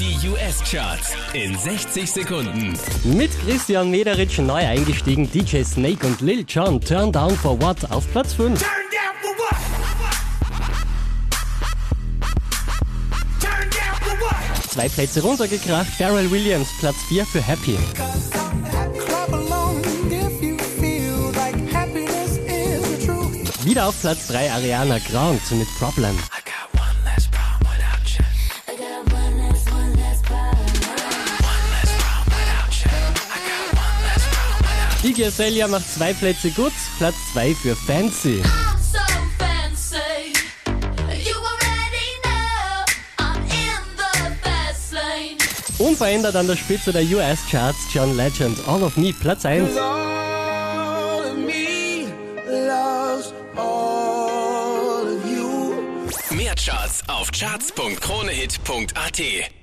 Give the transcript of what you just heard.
Die US-Charts in 60 Sekunden. Mit Christian Mederitsch neu eingestiegen, DJ Snake und Lil Jon, Turn Down for What auf Platz 5. Turn down for what? Turn down for what? Zwei Plätze runtergekracht, Pharrell Williams, Platz 4 für Happy. Wieder auf Platz 3 Ariana Grande mit Problem. Iggy Azalea macht zwei Plätze gut, Platz 2 für Fancy. So. Unverändert an der Spitze der US-Charts John Legend, All of Me, Platz 1. you. All of me loves all of you. Mehr Charts auf charts.kronehit.at.